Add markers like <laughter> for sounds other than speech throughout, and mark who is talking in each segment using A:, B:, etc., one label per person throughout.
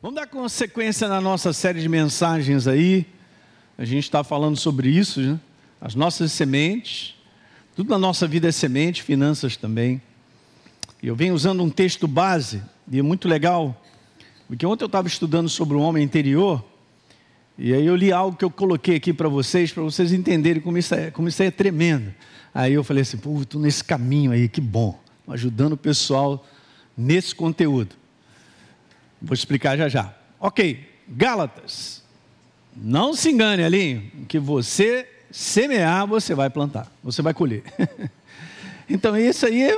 A: Vamos dar consequência na nossa série de mensagens aí. A gente está falando sobre isso, né? As nossas sementes. Tudo na nossa vida é semente, finanças também. E eu venho usando um texto base, e é muito legal, porque ontem eu estava estudando sobre o homem interior, e aí eu li algo que eu coloquei aqui para vocês, para vocês entenderem como isso, é, como isso é tremendo. Aí eu falei assim, pô, estou nesse caminho aí, que bom, ajudando o pessoal nesse conteúdo. Vou explicar já já. Ok, Gálatas. Não se engane ali, que você semear, você vai plantar, você vai colher. <laughs> então, isso aí é,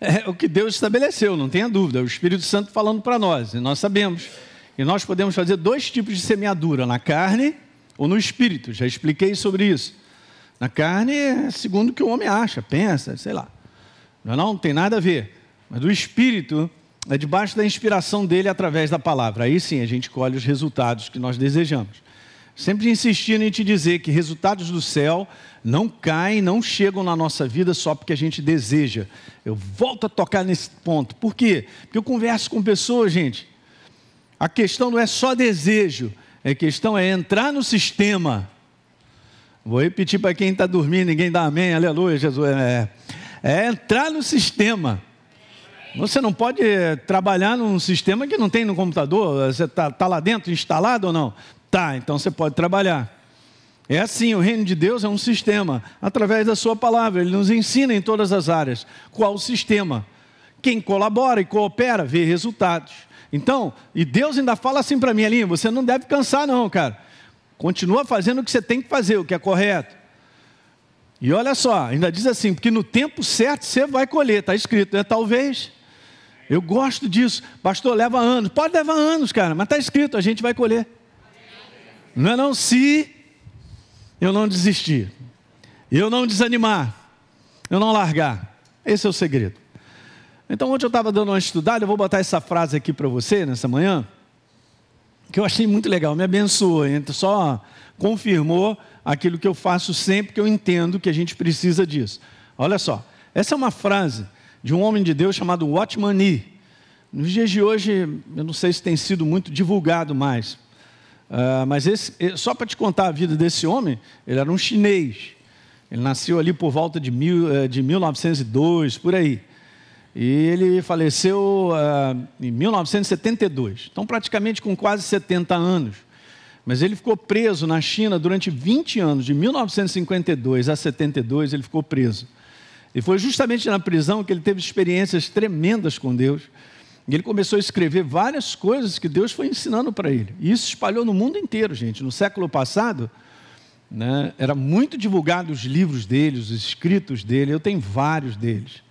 A: é, o que Deus estabeleceu, não tenha dúvida. É o Espírito Santo falando para nós, e nós sabemos. E nós podemos fazer dois tipos de semeadura, na carne ou no espírito. Já expliquei sobre isso. Na carne é segundo o que o homem acha, pensa, sei lá. Não, não tem nada a ver. Mas do espírito é debaixo da inspiração dele através da palavra. Aí sim a gente colhe os resultados que nós desejamos. Sempre insistindo em te dizer que resultados do céu não caem, não chegam na nossa vida só porque a gente deseja. Eu volto a tocar nesse ponto. Por quê? Porque eu converso com pessoas, gente. A questão não é só desejo, a questão é entrar no sistema. Vou repetir para quem está dormindo, ninguém dá amém, aleluia, Jesus. É, é entrar no sistema. Você não pode eh, trabalhar num sistema que não tem no computador. Você está tá lá dentro instalado ou não? Tá, então você pode trabalhar. É assim, o reino de Deus é um sistema, através da sua palavra, ele nos ensina em todas as áreas qual o sistema. Quem colabora e coopera vê resultados. Então, e Deus ainda fala assim para mim ali, você não deve cansar não, cara. Continua fazendo o que você tem que fazer, o que é correto. E olha só, ainda diz assim, porque no tempo certo você vai colher, está escrito, é talvez. Eu gosto disso. Pastor, leva anos. Pode levar anos, cara, mas está escrito, a gente vai colher. Não é não? Se eu não desistir, eu não desanimar, eu não largar. Esse é o segredo. Então, ontem eu estava dando uma estudada, eu vou botar essa frase aqui para você nessa manhã, que eu achei muito legal, me abençoou, só confirmou aquilo que eu faço sempre que eu entendo que a gente precisa disso. Olha só, essa é uma frase de um homem de Deus chamado Watchman Nee. Nos dias de hoje, eu não sei se tem sido muito divulgado mais, uh, mas esse, só para te contar a vida desse homem, ele era um chinês. Ele nasceu ali por volta de, mil, uh, de 1902, por aí. E ele faleceu uh, em 1972, então praticamente com quase 70 anos. Mas ele ficou preso na China durante 20 anos, de 1952 a 72, ele ficou preso. E foi justamente na prisão que ele teve experiências tremendas com Deus. E ele começou a escrever várias coisas que Deus foi ensinando para ele. E isso espalhou no mundo inteiro, gente. No século passado, né, era muito divulgado os livros dele, os escritos dele. Eu tenho vários deles.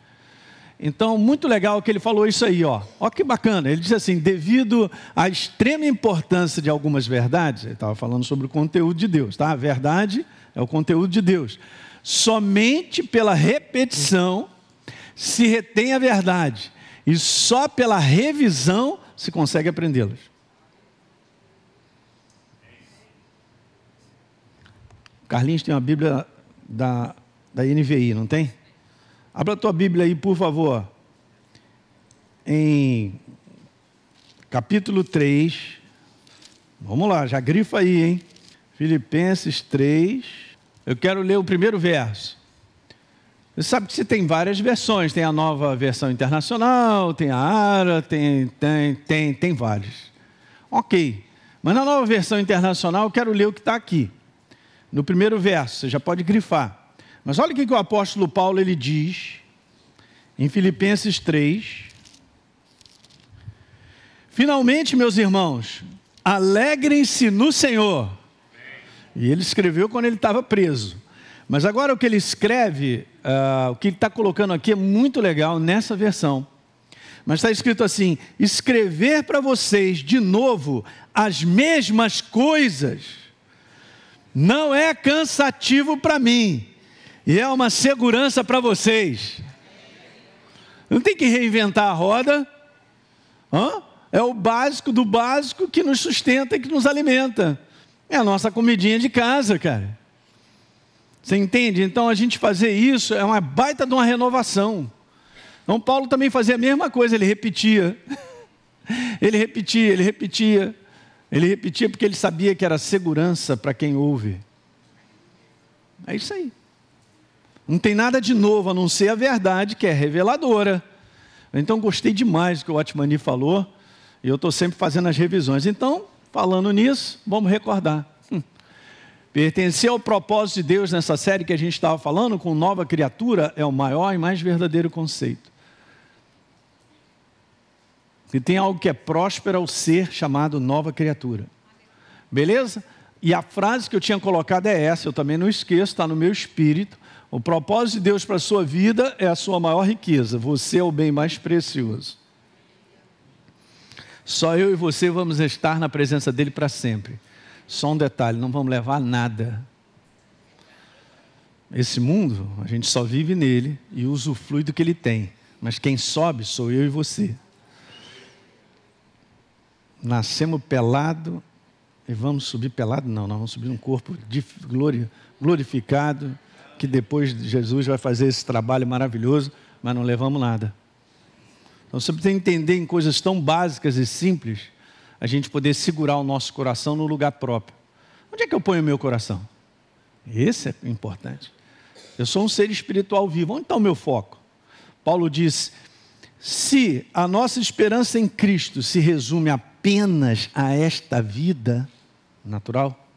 A: Então, muito legal que ele falou isso aí, ó. Ó que bacana. Ele disse assim: devido à extrema importância de algumas verdades, ele estava falando sobre o conteúdo de Deus, tá? A verdade é o conteúdo de Deus. Somente pela repetição se retém a verdade, e só pela revisão se consegue aprendê-las. Carlinhos tem uma Bíblia da, da NVI, não tem? Abra a tua Bíblia aí, por favor. Em capítulo 3. Vamos lá, já grifa aí, hein? Filipenses 3. Eu quero ler o primeiro verso. Você sabe que você tem várias versões, tem a nova versão internacional, tem a ARA, tem, tem, tem, tem várias. Ok, mas na nova versão internacional eu quero ler o que está aqui. No primeiro verso, você já pode grifar. Mas olha o que o apóstolo Paulo ele diz em Filipenses 3. Finalmente, meus irmãos, alegrem-se no Senhor. E ele escreveu quando ele estava preso. Mas agora o que ele escreve, uh, o que ele está colocando aqui é muito legal nessa versão. Mas está escrito assim: escrever para vocês de novo as mesmas coisas não é cansativo para mim, e é uma segurança para vocês. Não tem que reinventar a roda, Hã? é o básico do básico que nos sustenta e que nos alimenta. É a nossa comidinha de casa, cara. Você entende? Então a gente fazer isso é uma baita de uma renovação. Então Paulo também fazia a mesma coisa, ele repetia. <laughs> Ele repetia, ele repetia. Ele repetia porque ele sabia que era segurança para quem ouve. É isso aí. Não tem nada de novo a não ser a verdade que é reveladora. Então gostei demais do que o Otmani falou. E eu estou sempre fazendo as revisões. Então, falando nisso, vamos recordar. Hum. Pertencer ao propósito de Deus nessa série que a gente estava falando, com nova criatura, é o maior e mais verdadeiro conceito. E tem algo que é próspero ao ser chamado nova criatura. Beleza? E a frase que eu tinha colocado é essa, eu também não esqueço, está no meu espírito. O propósito de Deus para a sua vida é a sua maior riqueza. Você é o bem mais precioso. Só eu e você vamos estar na presença dele para sempre. Só um detalhe: não vamos levar nada. Esse mundo, a gente só vive nele e usufrui do que ele tem. Mas quem sobe sou eu e você. Nascemos pelado e vamos subir pelado? Não, nós vamos subir um corpo glorificado, que depois Jesus vai fazer esse trabalho maravilhoso, mas não levamos nada. Então você precisa entender em coisas tão básicas e simples, a gente poder segurar o nosso coração no lugar próprio. Onde é que eu ponho o meu coração? Esse é importante. Eu sou um ser espiritual vivo. Onde está o meu foco? Paulo diz: se a nossa esperança em Cristo se resume apenas a esta vida natural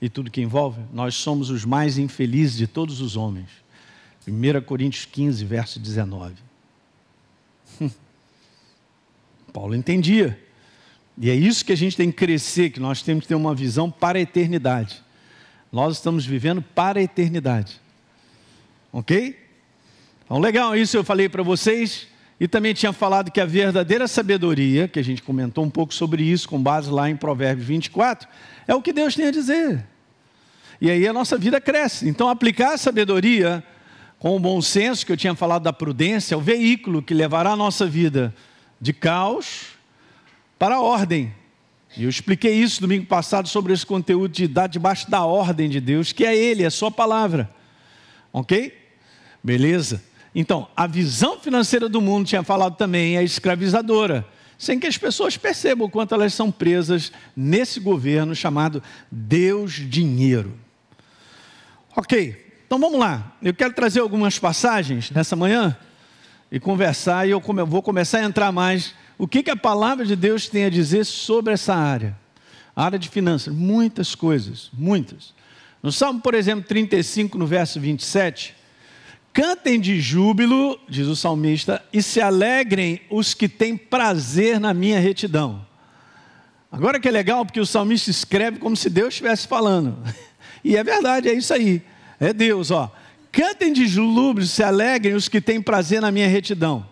A: e tudo que envolve, nós somos os mais infelizes de todos os homens. 1 Coríntios 15, verso 19. Paulo entendia. E é isso que a gente tem que crescer, que nós temos que ter uma visão para a eternidade. Nós estamos vivendo para a eternidade. Ok? Então, legal, isso eu falei para vocês. E também tinha falado que a verdadeira sabedoria, que a gente comentou um pouco sobre isso, com base lá em Provérbios 24, é o que Deus tem a dizer. E aí a nossa vida cresce. Então, aplicar a sabedoria com o bom senso, que eu tinha falado da prudência, é o veículo que levará a nossa vida de caos para a ordem. E eu expliquei isso domingo passado sobre esse conteúdo de dar debaixo da ordem de Deus, que é Ele, é Sua palavra. Ok? Beleza? Então, a visão financeira do mundo, tinha falado também, é escravizadora, sem que as pessoas percebam o quanto elas são presas nesse governo chamado Deus Dinheiro. Ok, então vamos lá. Eu quero trazer algumas passagens nessa manhã e conversar, e eu vou começar a entrar mais. O que, que a palavra de Deus tem a dizer sobre essa área? A área de finanças, muitas coisas, muitas. No Salmo, por exemplo, 35, no verso 27, Cantem de júbilo, diz o salmista, e se alegrem os que têm prazer na minha retidão. Agora que é legal, porque o salmista escreve como se Deus estivesse falando. <laughs> E é verdade, é isso aí. É Deus, ó. Cantem de júbilo, se alegrem os que têm prazer na minha retidão.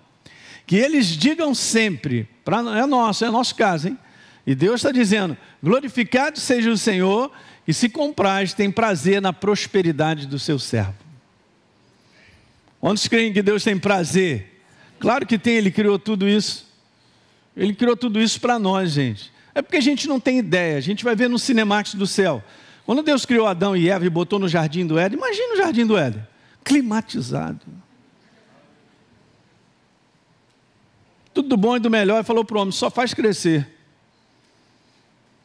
A: Que eles digam sempre, pra, é nosso, é nosso caso, hein? E Deus está dizendo: glorificado seja o Senhor, e se compraz, tem prazer na prosperidade do seu servo. Quantos creem que Deus tem prazer? Claro que tem, Ele criou tudo isso. Ele criou tudo isso para nós, gente. É porque a gente não tem ideia. A gente vai ver no Cinemax do céu. Quando Deus criou Adão e Eva e botou no jardim do Éden, imagina o jardim do Éden, climatizado. Tudo do bom e do melhor, e falou para o homem: só faz crescer.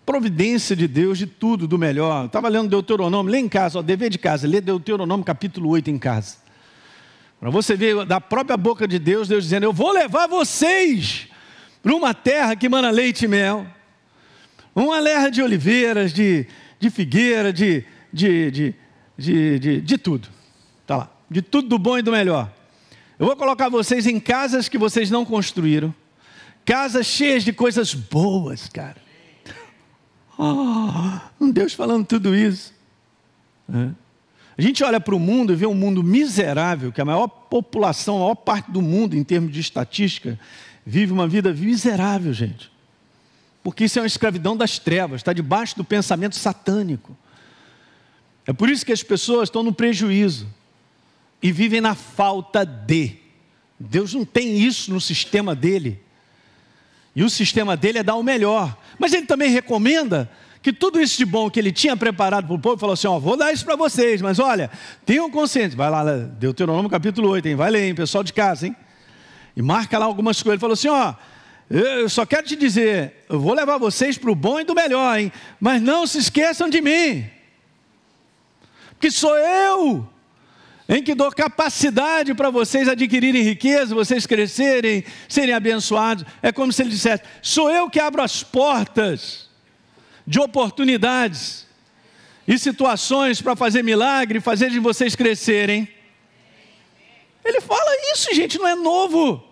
A: Providência de Deus de tudo do melhor. Estava lendo Deuteronômio, lê em casa, ó, dever de casa, lê Deuteronômio capítulo 8 em casa. Para você ver da própria boca de Deus, Deus dizendo: Eu vou levar vocês para uma terra que mana leite e mel, uma terra de oliveiras, de, de figueira, de, de, de, de, de, de tudo. Está lá, de tudo do bom e do melhor. Eu vou colocar vocês em casas que vocês não construíram, casas cheias de coisas boas, cara. <laughs> Oh, Deus falando tudo isso. É. A gente olha para o mundo e vê um mundo miserável, que a maior população, a maior parte do mundo, em termos de estatística, vive uma vida miserável, gente. Porque isso é uma escravidão das trevas, está debaixo do pensamento satânico. É por isso que as pessoas estão no prejuízo e vivem na falta de. Deus não tem isso no sistema dele. E o sistema dele é dar o melhor. Mas ele também recomenda que tudo isso de bom que ele tinha preparado para o povo, falou assim: ó, vou dar isso para vocês, mas olha, tenham consciência. Vai lá, Deuteronômio capítulo 8, hein? vai ler, hein, pessoal de casa, hein? E marca lá algumas coisas. Ele falou assim: ó, Eu só quero te dizer, eu vou levar vocês para o bom e do melhor, hein? Mas não se esqueçam de mim. Porque sou eu em que dou capacidade para vocês adquirirem riqueza, vocês crescerem, serem abençoados. É como se ele dissesse: sou eu que abro as portas de oportunidades e situações para fazer milagre, fazer de vocês crescerem. Ele fala isso, gente, não é novo.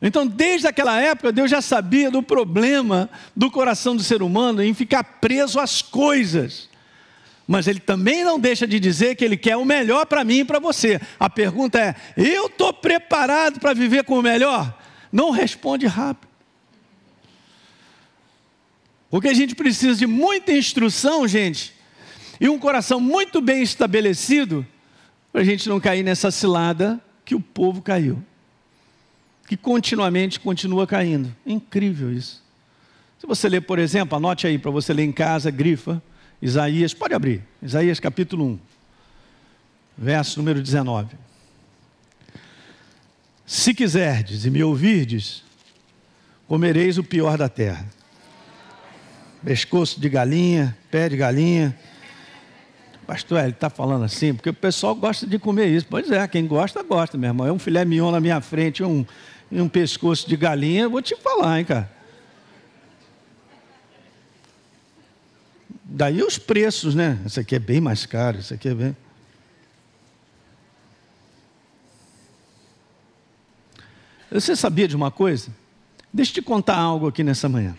A: Então, desde aquela época, Deus já sabia do problema do coração do ser humano em ficar preso às coisas. Mas ele também não deixa de dizer que ele quer o melhor para mim e para você. A pergunta é: eu estou preparado para viver com o melhor? Não responde rápido. Porque a gente precisa de muita instrução, gente, e um coração muito bem estabelecido, para a gente não cair nessa cilada que o povo caiu que continuamente continua caindo. incrível isso. Se você ler, por exemplo, anote aí para você ler em casa, grifa, Isaías, pode abrir, Isaías capítulo 1, verso número 19. Se quiserdes e me ouvirdes, comereis o pior da terra. Pescoço de galinha, pé de galinha. Pastor, ele está falando assim, porque o pessoal gosta de comer isso. Pois é, quem gosta, gosta, meu irmão. É um filé mignon na minha frente, um, um pescoço de galinha, vou te falar, hein, cara. Daí os preços, né? Esse aqui é bem mais caro, esse aqui é bem. Você sabia de uma coisa? Deixa eu te contar algo aqui nessa manhã.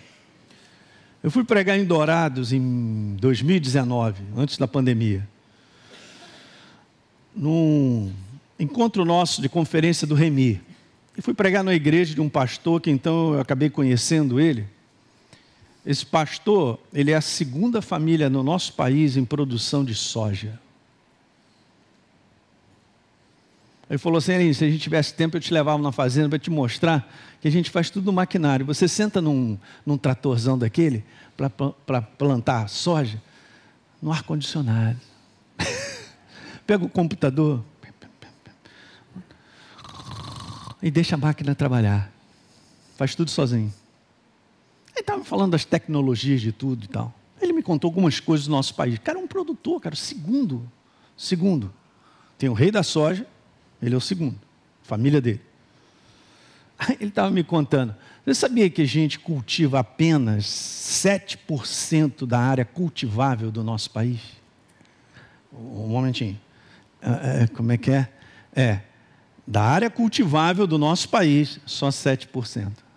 A: Eu fui pregar em Dourados em 2019, antes da pandemia. Num encontro nosso de conferência do Remi. E fui pregar na igreja de um pastor que então eu acabei conhecendo ele. Esse pastor, ele é a segunda família no nosso país em produção de soja. Ele falou assim, se a gente tivesse tempo, eu te levava na fazenda para te mostrar que a gente faz tudo no maquinário. Você senta num, num tratorzão daquele para plantar soja no ar-condicionado. <laughs> Pega o computador, e deixa a máquina trabalhar. Faz tudo sozinho. Ele estava falando das tecnologias de tudo e tal. Ele me contou algumas coisas do nosso país. Cara, é um produtor, cara, segundo. Segundo. Tem o rei da soja, ele é o segundo. Família dele. Ele estava me contando. Você sabia que a gente cultiva apenas 7% da área cultivável do nosso país? Um momentinho. É, como é que é? É, da área cultivável do nosso país, só 7%.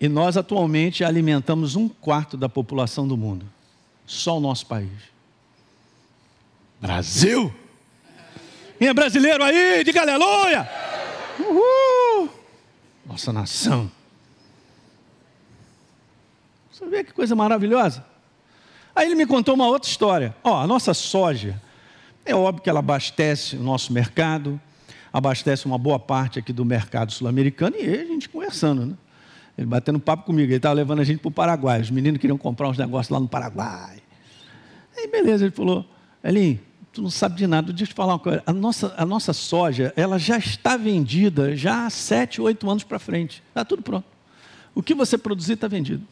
A: E nós atualmente alimentamos um quarto da população do mundo. Só o nosso país. Brasil! Quem é brasileiro aí? Diga aleluia! Uhul! Nossa nação. Você vê que coisa maravilhosa? Aí ele me contou uma outra história. Ó, a nossa soja é óbvio que ela abastece o nosso mercado, abastece uma boa parte aqui do mercado sul-americano e a gente conversando, né? Ele batendo papo comigo, ele estava levando a gente para o Paraguai. Os meninos queriam comprar uns negócios lá no Paraguai. Aí beleza, ele falou, Elinho, tu não sabe de nada, deixa eu te falar uma coisa. A nossa, a nossa soja, ela já está vendida já há sete, oito anos para frente. Está tudo pronto. O que você produzir está vendido.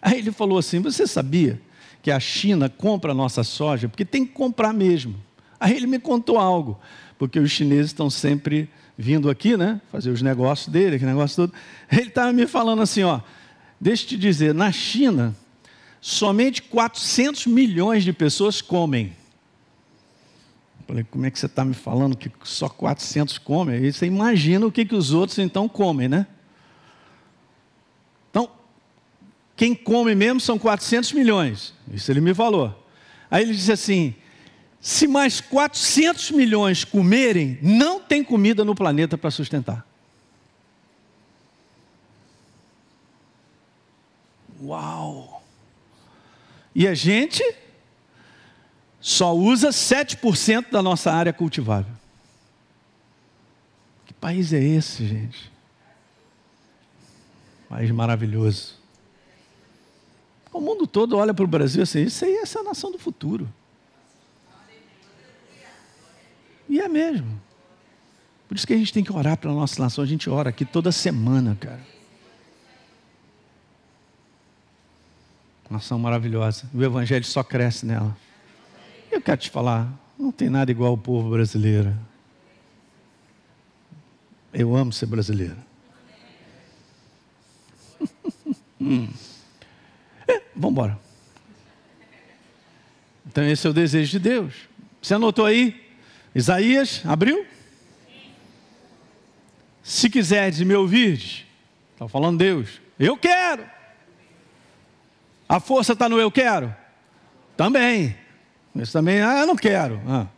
A: Aí ele falou assim: Você sabia que a China compra a nossa soja, porque tem que comprar mesmo. Aí ele me contou algo, porque os chineses estão sempre vindo aqui, né, fazer os negócios dele, que negócio todo. Ele estava me falando assim, ó, deixa eu te dizer, na China, somente 400 milhões de pessoas comem. falei, como é que você está me falando que só 400 comem? Aí você imagina o que, que os outros então comem, né? Quem come mesmo são 400 milhões. Isso ele me falou. Aí ele disse assim: se mais 400 milhões comerem, não tem comida no planeta para sustentar. Uau! E a gente só usa 7% da nossa área cultivável. Que país é esse, gente? País maravilhoso. O mundo todo olha para o Brasil assim, isso aí é essa nação do futuro. É mesmo. Por isso que a gente tem que orar pela nossa nação. A gente ora aqui toda semana, cara. Nação maravilhosa. O evangelho só cresce nela. Eu quero te falar, não tem nada igual o povo brasileiro. Eu amo ser brasileiro. <laughs> hum. é, vamos embora. Então esse é o desejo de Deus. Você anotou aí? Isaías, abriu? Se quiseres me ouvir, está falando Deus, eu quero. A força está no eu quero? Também. Isso também, ah, eu não quero. Ah.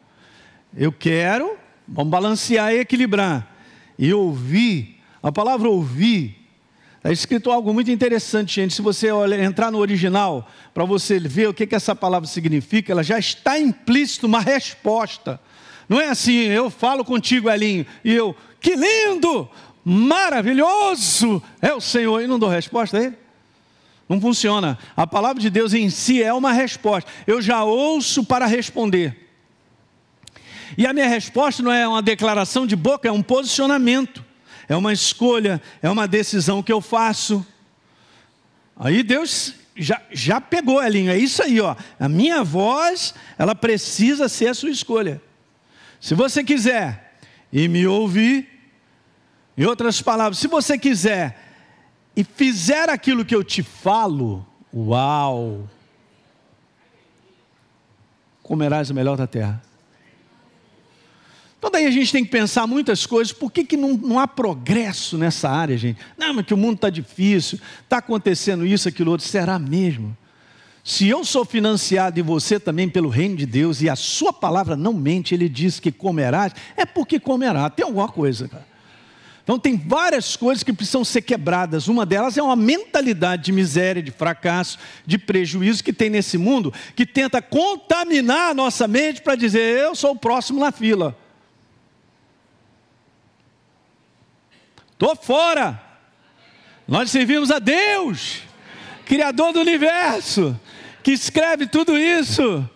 A: Eu quero, vamos balancear e equilibrar. E ouvir, a palavra ouvir, está escrito algo muito interessante, gente. Se você olhar, entrar no original, para você ver o que, que essa palavra significa, ela já está implícito uma resposta. Não é assim, eu falo contigo, Elinho, e eu, que lindo, maravilhoso é o Senhor, e não dou resposta a ele. Não funciona. A palavra de Deus em si é uma resposta. Eu já ouço para responder. E a minha resposta não é uma declaração de boca, é um posicionamento, é uma escolha, é uma decisão que eu faço. Aí Deus já, já pegou, Elinho, é isso aí, ó. A minha voz, ela precisa ser a sua escolha. Se você quiser e me ouvir, em outras palavras, se você quiser e fizer aquilo que eu te falo, uau! Comerás o melhor da terra. Então daí a gente tem que pensar muitas coisas, por que, que não, não há progresso nessa área, gente? Não, mas que o mundo está difícil, está acontecendo isso, aquilo outro, será mesmo? Se eu sou financiado e você também pelo reino de Deus, e a sua palavra não mente, ele diz que comerás, é porque comerá, tem alguma coisa, cara. Então tem várias coisas que precisam ser quebradas. Uma delas é uma mentalidade de miséria, de fracasso, de prejuízo que tem nesse mundo, que tenta contaminar a nossa mente para dizer eu sou o próximo na fila. Estou fora. Nós servimos a Deus, Criador do universo, que escreve tudo isso.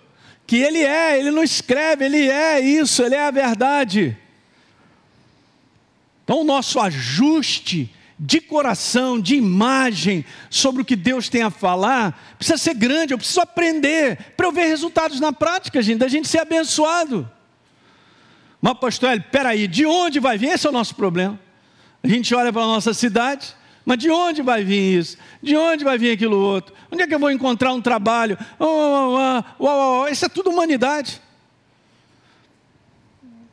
A: Que Ele é, Ele não escreve, Ele é isso, Ele é a verdade. Então, o nosso ajuste de coração, de imagem sobre o que Deus tem a falar, precisa ser grande. Eu preciso aprender para eu ver resultados na prática, gente, da gente ser abençoado. Mas, pastor, peraí, de onde vai vir? Esse é o nosso problema. A gente olha para a nossa cidade, mas de onde vai vir isso? De onde vai vir aquilo outro? Onde é que eu vou encontrar um trabalho? Oh, oh, oh, oh, Isso é tudo humanidade.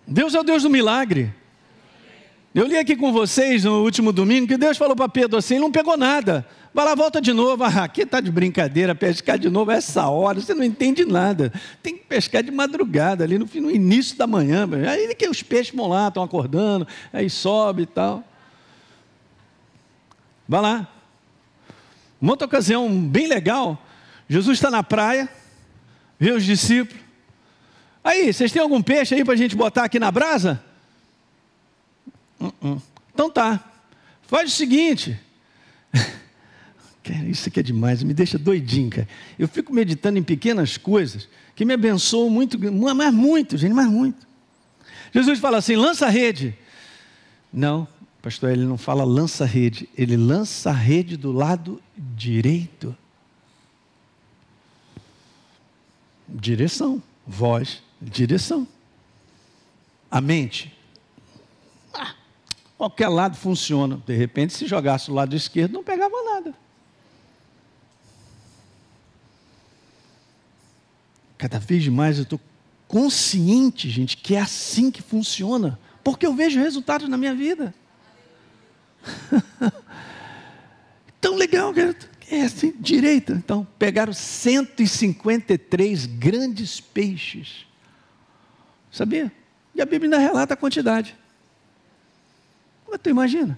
A: Deus é o Deus do milagre. Eu li aqui com vocês no último domingo que Deus falou para Pedro assim: não pegou nada. Vai lá, volta de novo. <laughs> Ah, aqui está de brincadeira, pescar de novo essa hora, você não entende nada. Tem que pescar de madrugada, ali no, no início da manhã. Aí que os peixes vão lá, estão acordando, aí sobe e tal. Vai lá. Uma outra ocasião bem legal, Jesus está na praia, vê os discípulos. Aí, vocês têm algum peixe aí para a gente botar aqui na brasa? Uh -uh. Então tá. Faz o seguinte. <laughs> isso aqui é demais, me deixa doidinho, cara. Eu fico meditando em pequenas coisas que me abençoam muito, mas muito, gente, mas muito. Jesus fala assim: lança a rede. Não, pastor, ele não fala lança rede, ele lança a rede do lado direito. Direção, voz, direção. A mente, Qualquer lado funciona. De repente, se jogasse o lado esquerdo, não pegava nada. Cada vez mais eu estou consciente, gente, que é assim que funciona. Porque eu vejo resultados na minha vida. <laughs> Tão legal, cara. É assim, direita. Então, pegaram 153 grandes peixes. Sabia? E a Bíblia ainda relata a quantidade. Mas tu imagina?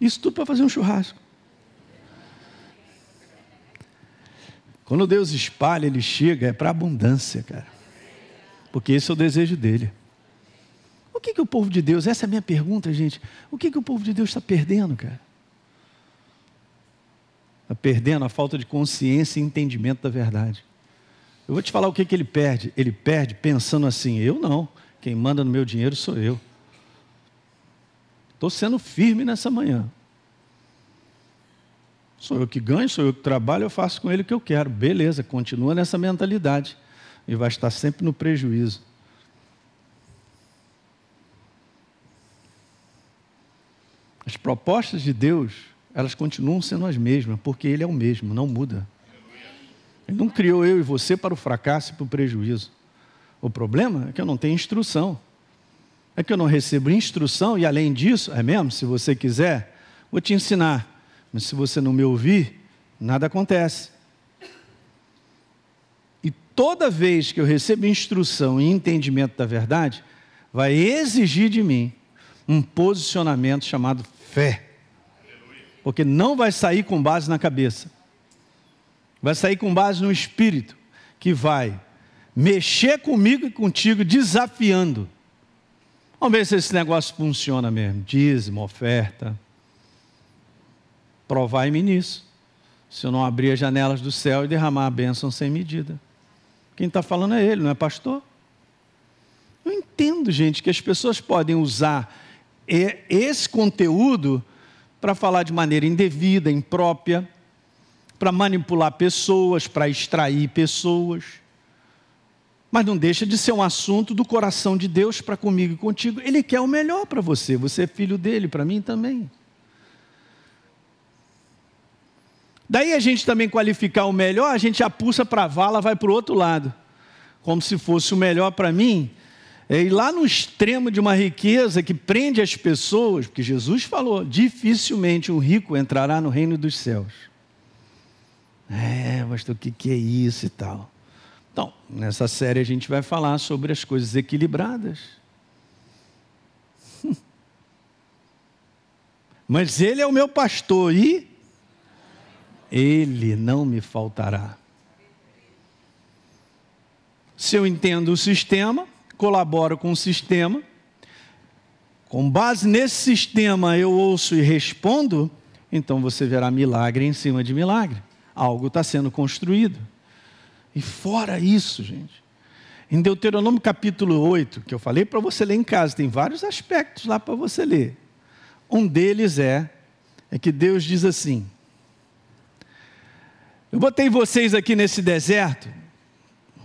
A: Isso tudo para fazer um churrasco. Quando Deus espalha, Ele chega, é para abundância, cara. Porque esse é o desejo dele. O que, que o povo de Deus, essa é a minha pergunta, gente. O que, que o povo de Deus está perdendo, cara? Está perdendo a falta de consciência e entendimento da verdade. Eu vou te falar o que, que ele perde. Ele perde pensando assim: eu não, quem manda no meu dinheiro sou eu. estou sendo firme nessa manhã. Sou eu que ganho, sou eu que trabalho, eu faço com ele o que eu quero. Beleza, continua nessa mentalidade. E vai estar sempre no prejuízo. As propostas de Deus, elas continuam sendo as mesmas, porque Ele é o mesmo, não muda. Ele não criou eu e você para o fracasso e para o prejuízo. O problema é que eu não tenho instrução. É que eu não recebo instrução e, além disso, é mesmo? Se você quiser, vou te ensinar. Mas se você não me ouvir, nada acontece. E toda vez que eu recebo instrução e entendimento da verdade, vai exigir de mim um posicionamento chamado fé. Porque não vai sair com base na cabeça. Vai sair com base no espírito, que vai mexer comigo e contigo, desafiando. Vamos ver se esse negócio funciona mesmo. Dízimo, oferta. Provai-me nisso. Se eu não abrir as janelas do céu e derramar a bênção sem medida. Quem está falando é ele, não é pastor? Eu entendo, gente, que as pessoas podem usar esse conteúdo para falar de maneira indevida, imprópria, para manipular pessoas, para extrair pessoas. Mas não deixa de ser um assunto do coração de Deus para comigo e contigo. Ele quer o melhor para você. Você é filho dele, para mim também. Daí a gente também qualificar o melhor, a gente apuxa para a vala, vai para o outro lado. Como se fosse o melhor para mim. É ir lá no extremo de uma riqueza que prende as pessoas, porque Jesus falou: dificilmente um rico entrará no reino dos céus. É, mas o que, que é isso e tal? Então, nessa série a gente vai falar sobre as coisas equilibradas. <laughs> Mas Ele é o meu pastor e Ele não me faltará. Se eu entendo o sistema, colaboro com o sistema, com base nesse sistema eu ouço e respondo, então você verá milagre em cima de milagre. Algo está sendo construído. E fora isso, gente, em Deuteronômio capítulo 8, que eu falei para você ler em casa, tem vários aspectos lá para você ler. Um deles é, é que Deus diz assim: Eu botei vocês aqui nesse deserto,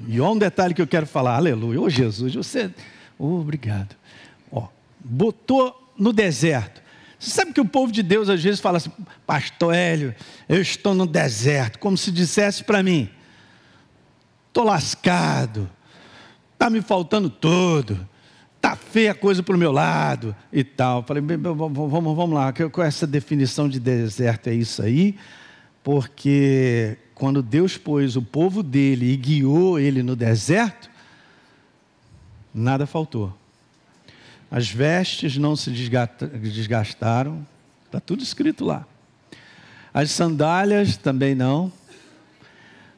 A: e olha um detalhe que eu quero falar, aleluia, ô oh, Jesus, você, oh, obrigado. Ó, botou no deserto. Você sabe que o povo de Deus às vezes fala assim, Pastor Hélio, eu estou no deserto, como se dissesse para mim, estou lascado, está me faltando tudo, está feia a coisa para o meu lado e tal. Falei, vamos, vamos lá, com essa definição de deserto é isso aí, porque quando Deus pôs o povo dele e guiou ele no deserto, nada faltou. As vestes não se desgastaram, está tudo escrito lá. As sandálias também não.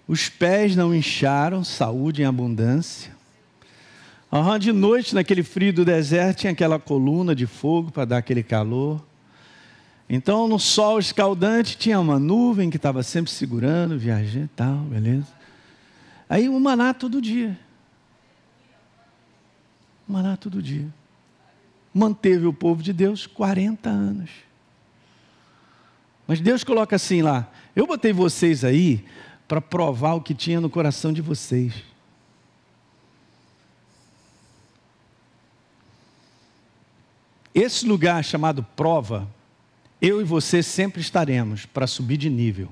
A: Os pés não incharam, saúde em abundância. Uhum, de noite, naquele frio do deserto, tinha aquela coluna de fogo para dar aquele calor. Então, no sol escaldante, tinha uma nuvem que estava sempre segurando, viajando e tal, beleza? Aí o maná todo dia. O maná todo dia. Manteve o povo de Deus 40 anos. Mas Deus coloca assim lá: eu botei vocês aí para provar o que tinha no coração de vocês. Esse lugar chamado prova, eu e você sempre estaremos para subir de nível.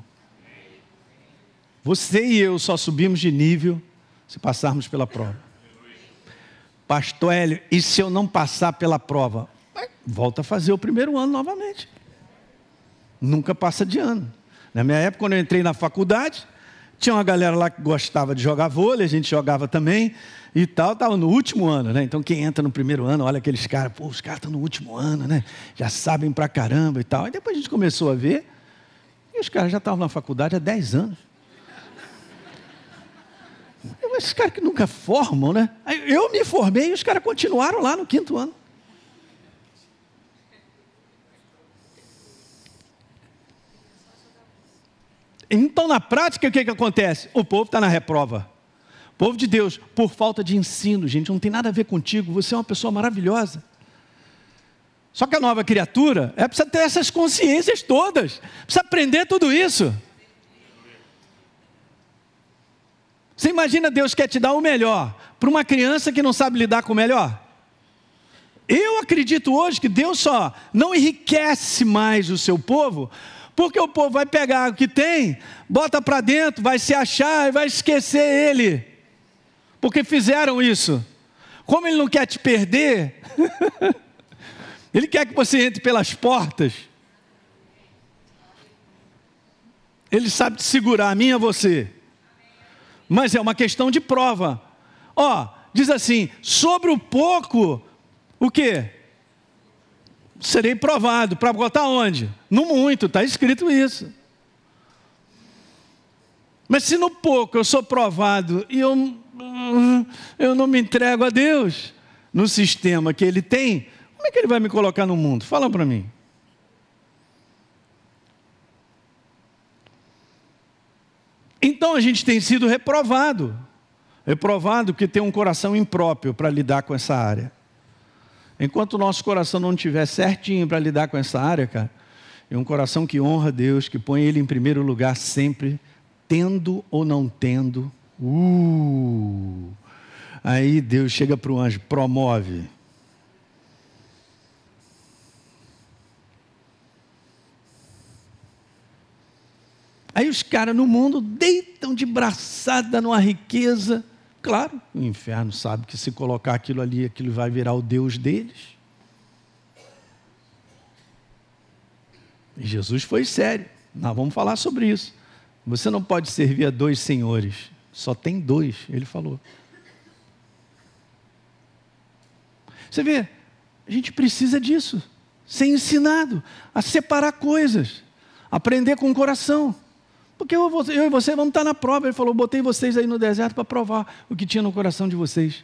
A: Você e eu só subimos de nível se passarmos pela prova. Pastor Hélio, e se eu não passar pela prova? Volta a fazer o primeiro ano novamente. Nunca passa de ano. Na minha época, quando eu entrei na faculdade, tinha uma galera lá que gostava de jogar vôlei, a gente jogava também e tal, estava no último ano, né? Então quem entra no primeiro ano, olha aqueles caras, pô, os caras estão no último ano, né? Já sabem pra caramba e tal. E depois a gente começou a ver, e os caras já estavam na faculdade há 10 anos. Esses caras que nunca formam, né? Eu me formei e os caras continuaram lá no quinto ano. Então, na prática, o que, que acontece? O povo está na reprova. Povo de Deus, por falta de ensino, gente, não tem nada a ver contigo, você é uma pessoa maravilhosa. Só que a nova criatura é precisa ter essas consciências todas, precisa aprender tudo isso. Você imagina Deus quer te dar o melhor para uma criança que não sabe lidar com o melhor? Eu acredito hoje que Deus só não enriquece mais o seu povo, porque o povo vai pegar o que tem, bota para dentro, vai se achar e vai esquecer ele. Porque fizeram isso. Como ele não quer te perder, <laughs> ele quer que você entre pelas portas. Ele sabe te segurar, a mim e você. Mas é uma questão de prova. Ó, diz assim: sobre o pouco o que? Serei provado. Para botar onde? No muito, está escrito isso. Mas se no pouco eu sou provado e eu, eu não me entrego a Deus no sistema que Ele tem, como é que Ele vai me colocar no mundo? Fala para mim. Então a gente tem sido reprovado. Reprovado que tem um coração impróprio para lidar com essa área. Enquanto o nosso coração não estiver certinho para lidar com essa área, cara, é um coração que honra Deus, que põe Ele em primeiro lugar sempre, tendo ou não tendo. Uh, aí Deus chega para o anjo, promove. Aí os caras no mundo deitam de braçada numa riqueza Claro, o inferno sabe que se colocar aquilo ali, aquilo vai virar o Deus deles. E Jesus foi sério. Nós vamos falar sobre isso. Você não pode servir a dois senhores. Só tem dois, ele falou. Você vê, a gente precisa disso. Ser ensinado a separar coisas. Aprender com o coração. Porque eu, eu e você vamos estar na prova. Ele falou: botei vocês aí no deserto para provar o que tinha no coração de vocês.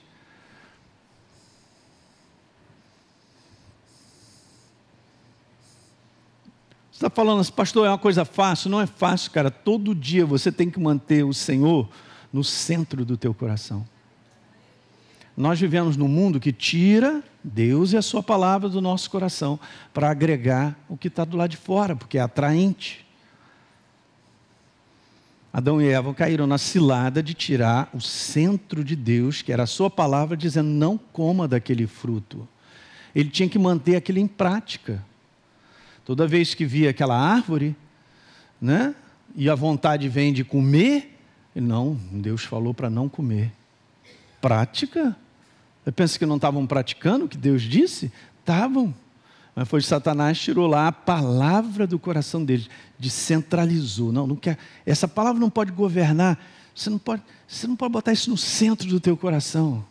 A: Você está falando assim, pastor, é uma coisa fácil? Não é fácil, cara. Todo dia você tem que manter o Senhor no centro do teu coração. Nós vivemos num mundo que tira Deus e a Sua palavra do nosso coração para agregar o que está do lado de fora, porque é atraente. Adão e Eva caíram na cilada de tirar o centro de Deus, que era a sua palavra, dizendo: não coma daquele fruto. Ele tinha que manter aquilo em prática. Toda vez que via aquela árvore, né, e a vontade vem de comer, não, Deus falou para não comer. Prática? Eu penso que não estavam praticando o que Deus disse? Estavam. Mas foi Satanás tirou lá a palavra do coração deles, descentralizou. Não, não quer. Essa palavra não pode governar. Você não pode, você não pode botar isso no centro do teu coração.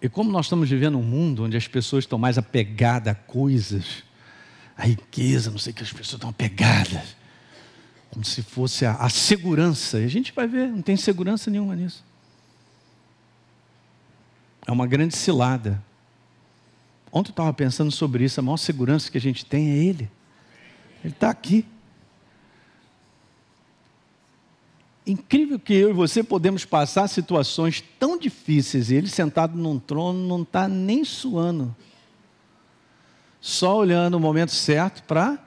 A: E como nós estamos vivendo um mundo onde as pessoas estão mais apegadas a coisas, a riqueza, não sei o que as pessoas estão apegadas como se fosse a, a segurança. E a gente vai ver, não tem segurança nenhuma nisso. É uma grande cilada. Ontem eu estava pensando sobre isso, a maior segurança que a gente tem é Ele. Ele está aqui. Incrível que eu e você podemos passar situações tão difíceis e Ele sentado num trono não está nem suando. Só olhando o momento certo para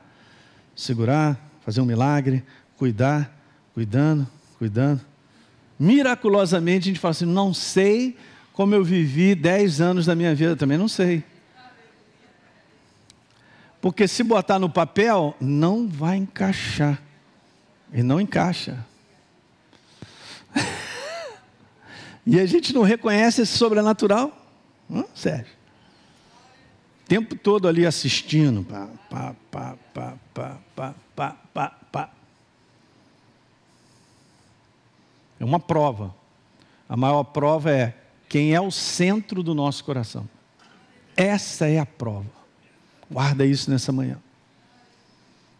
A: segurar, fazer um milagre, cuidar, cuidando, cuidando. Miraculosamente a gente fala assim: não sei como eu vivi dez anos da minha vida, também não sei. Porque se botar no papel, não vai encaixar. E não encaixa. <laughs> e a gente não reconhece esse sobrenatural? Hã? Sério. O tempo todo ali assistindo. Pá, pá, pá, pá, pá, pá, pá, pá, pá. É uma prova. A maior prova é quem é o centro do nosso coração. Essa é a prova. Guarda isso nessa manhã.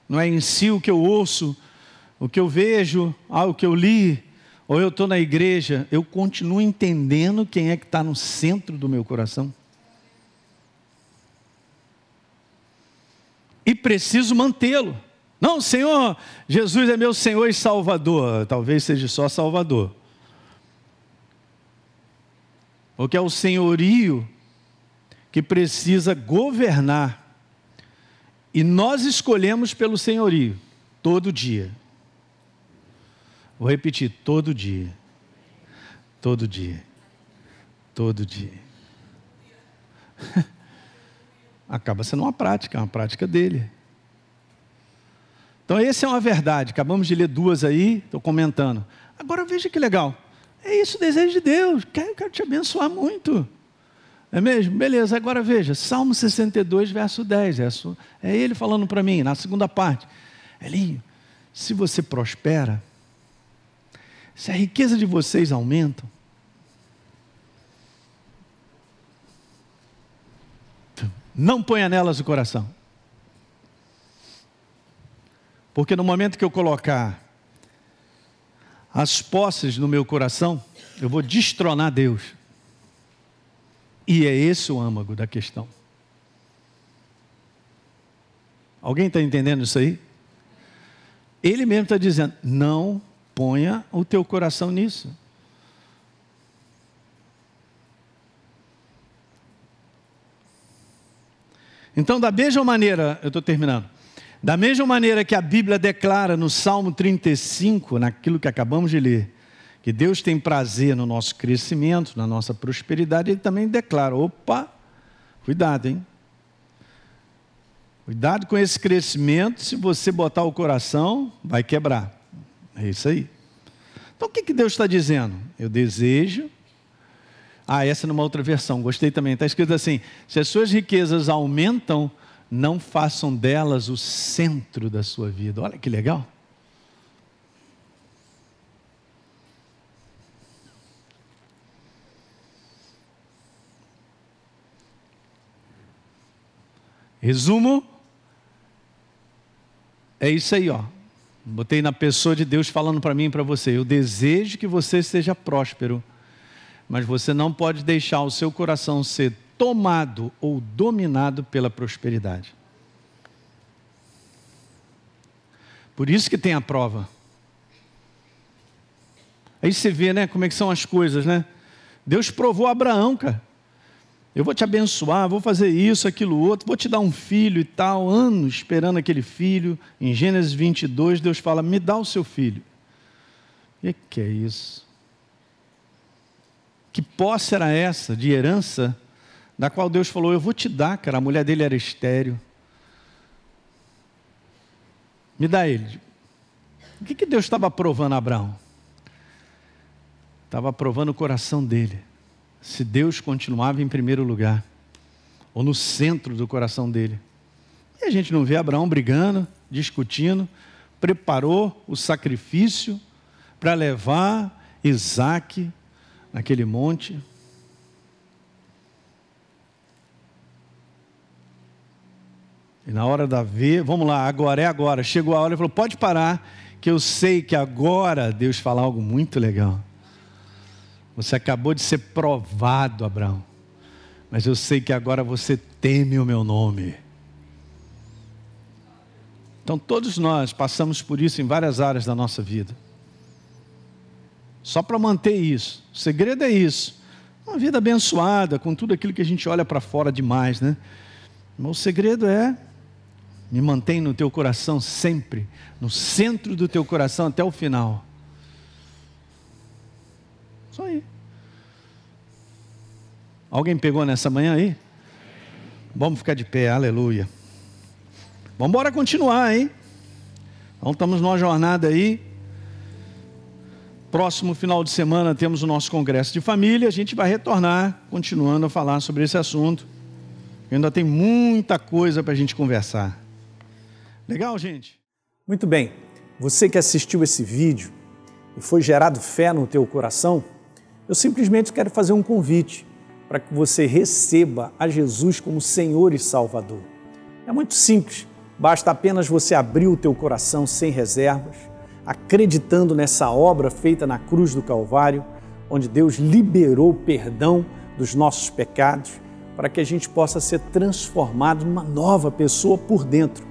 A: Não é em si o que eu ouço, o que eu vejo, ah, o que eu li, ou eu estou na igreja, eu continuo entendendo quem é que está no centro do meu coração. E preciso mantê-lo. Não, Senhor, Jesus é meu Senhor e Salvador. Talvez seja só Salvador. Porque é o senhorio que precisa governar. E nós escolhemos pelo senhorio, todo dia. Vou repetir, todo dia. Todo dia. Todo dia. <laughs> Acaba sendo uma prática, uma prática dele. Então, essa é uma verdade. Acabamos de ler duas aí, estou comentando. Agora veja que legal. É isso o desejo de Deus. Quero, quero te abençoar muito. É mesmo? Beleza, agora veja, Salmo 62, verso 10. É ele falando para mim, na segunda parte. Elinho, se você prospera, se a riqueza de vocês aumenta, não ponha nelas o coração. Porque no momento que eu colocar as posses no meu coração, eu vou destronar Deus. E é esse o âmago da questão. Alguém está entendendo isso aí? Ele mesmo está dizendo: não ponha o teu coração nisso. Então, da mesma maneira, eu estou terminando. Da mesma maneira que a Bíblia declara no Salmo 35, naquilo que acabamos de ler, que Deus tem prazer no nosso crescimento, na nossa prosperidade, ele também declara: opa, cuidado, hein? Cuidado com esse crescimento, se você botar o coração, vai quebrar. É isso aí. Então o que, que Deus está dizendo? Eu desejo. Ah, essa é numa outra versão, gostei também. Está escrito assim: se as suas riquezas aumentam, não façam delas o centro da sua vida. Olha que legal. Resumo, é isso aí, ó. Botei na pessoa de Deus falando para mim e para você. Eu desejo que você seja próspero, mas você não pode deixar o seu coração ser tomado ou dominado pela prosperidade. Por isso que tem a prova. Aí você vê, né, como é que são as coisas, né? Deus provou Abraão, cara. Eu vou te abençoar, vou fazer isso, aquilo outro, vou te dar um filho e tal, anos esperando aquele filho. Em Gênesis 22, Deus fala: "Me dá o seu filho". E que é isso? Que posse era essa de herança da qual Deus falou: Eu vou te dar, cara. A mulher dele era estéreo. Me dá ele. O que, que Deus estava provando a Abraão? Estava provando o coração dele. Se Deus continuava em primeiro lugar, ou no centro do coração dele. E a gente não vê Abraão brigando, discutindo, preparou o sacrifício para levar Isaac naquele monte. E na hora da ver, vamos lá, agora é agora. Chegou a hora e falou: pode parar, que eu sei que agora Deus fala algo muito legal. Você acabou de ser provado, Abraão. Mas eu sei que agora você teme o meu nome. Então todos nós passamos por isso em várias áreas da nossa vida. Só para manter isso. O segredo é isso. Uma vida abençoada, com tudo aquilo que a gente olha para fora demais, né? Mas o segredo é me mantém no teu coração sempre, no centro do teu coração até o final. Só aí. Alguém pegou nessa manhã aí? Vamos ficar de pé, aleluia. Vamos embora continuar, hein? Então estamos numa jornada aí. Próximo final de semana temos o nosso congresso de família. A gente vai retornar, continuando a falar sobre esse assunto. Ainda tem muita coisa para a gente conversar. Legal, gente?
B: Muito bem. Você que assistiu esse vídeo e foi gerado fé no teu coração, eu simplesmente quero fazer um convite para que você receba a Jesus como Senhor e Salvador. É muito simples, basta apenas você abrir o teu coração sem reservas, acreditando nessa obra feita na cruz do Calvário, onde Deus liberou perdão dos nossos pecados, para que a gente possa ser transformado numa nova pessoa por dentro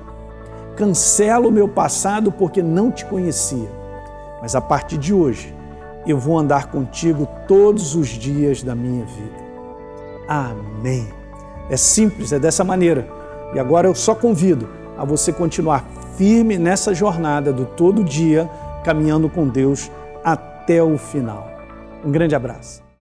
B: Cancela o meu passado porque não te conhecia. Mas a partir de hoje, eu vou andar contigo todos os dias da minha vida. Amém. É simples, é dessa maneira. E agora eu só convido a você continuar firme nessa jornada do todo dia, caminhando com Deus até o final. Um grande abraço.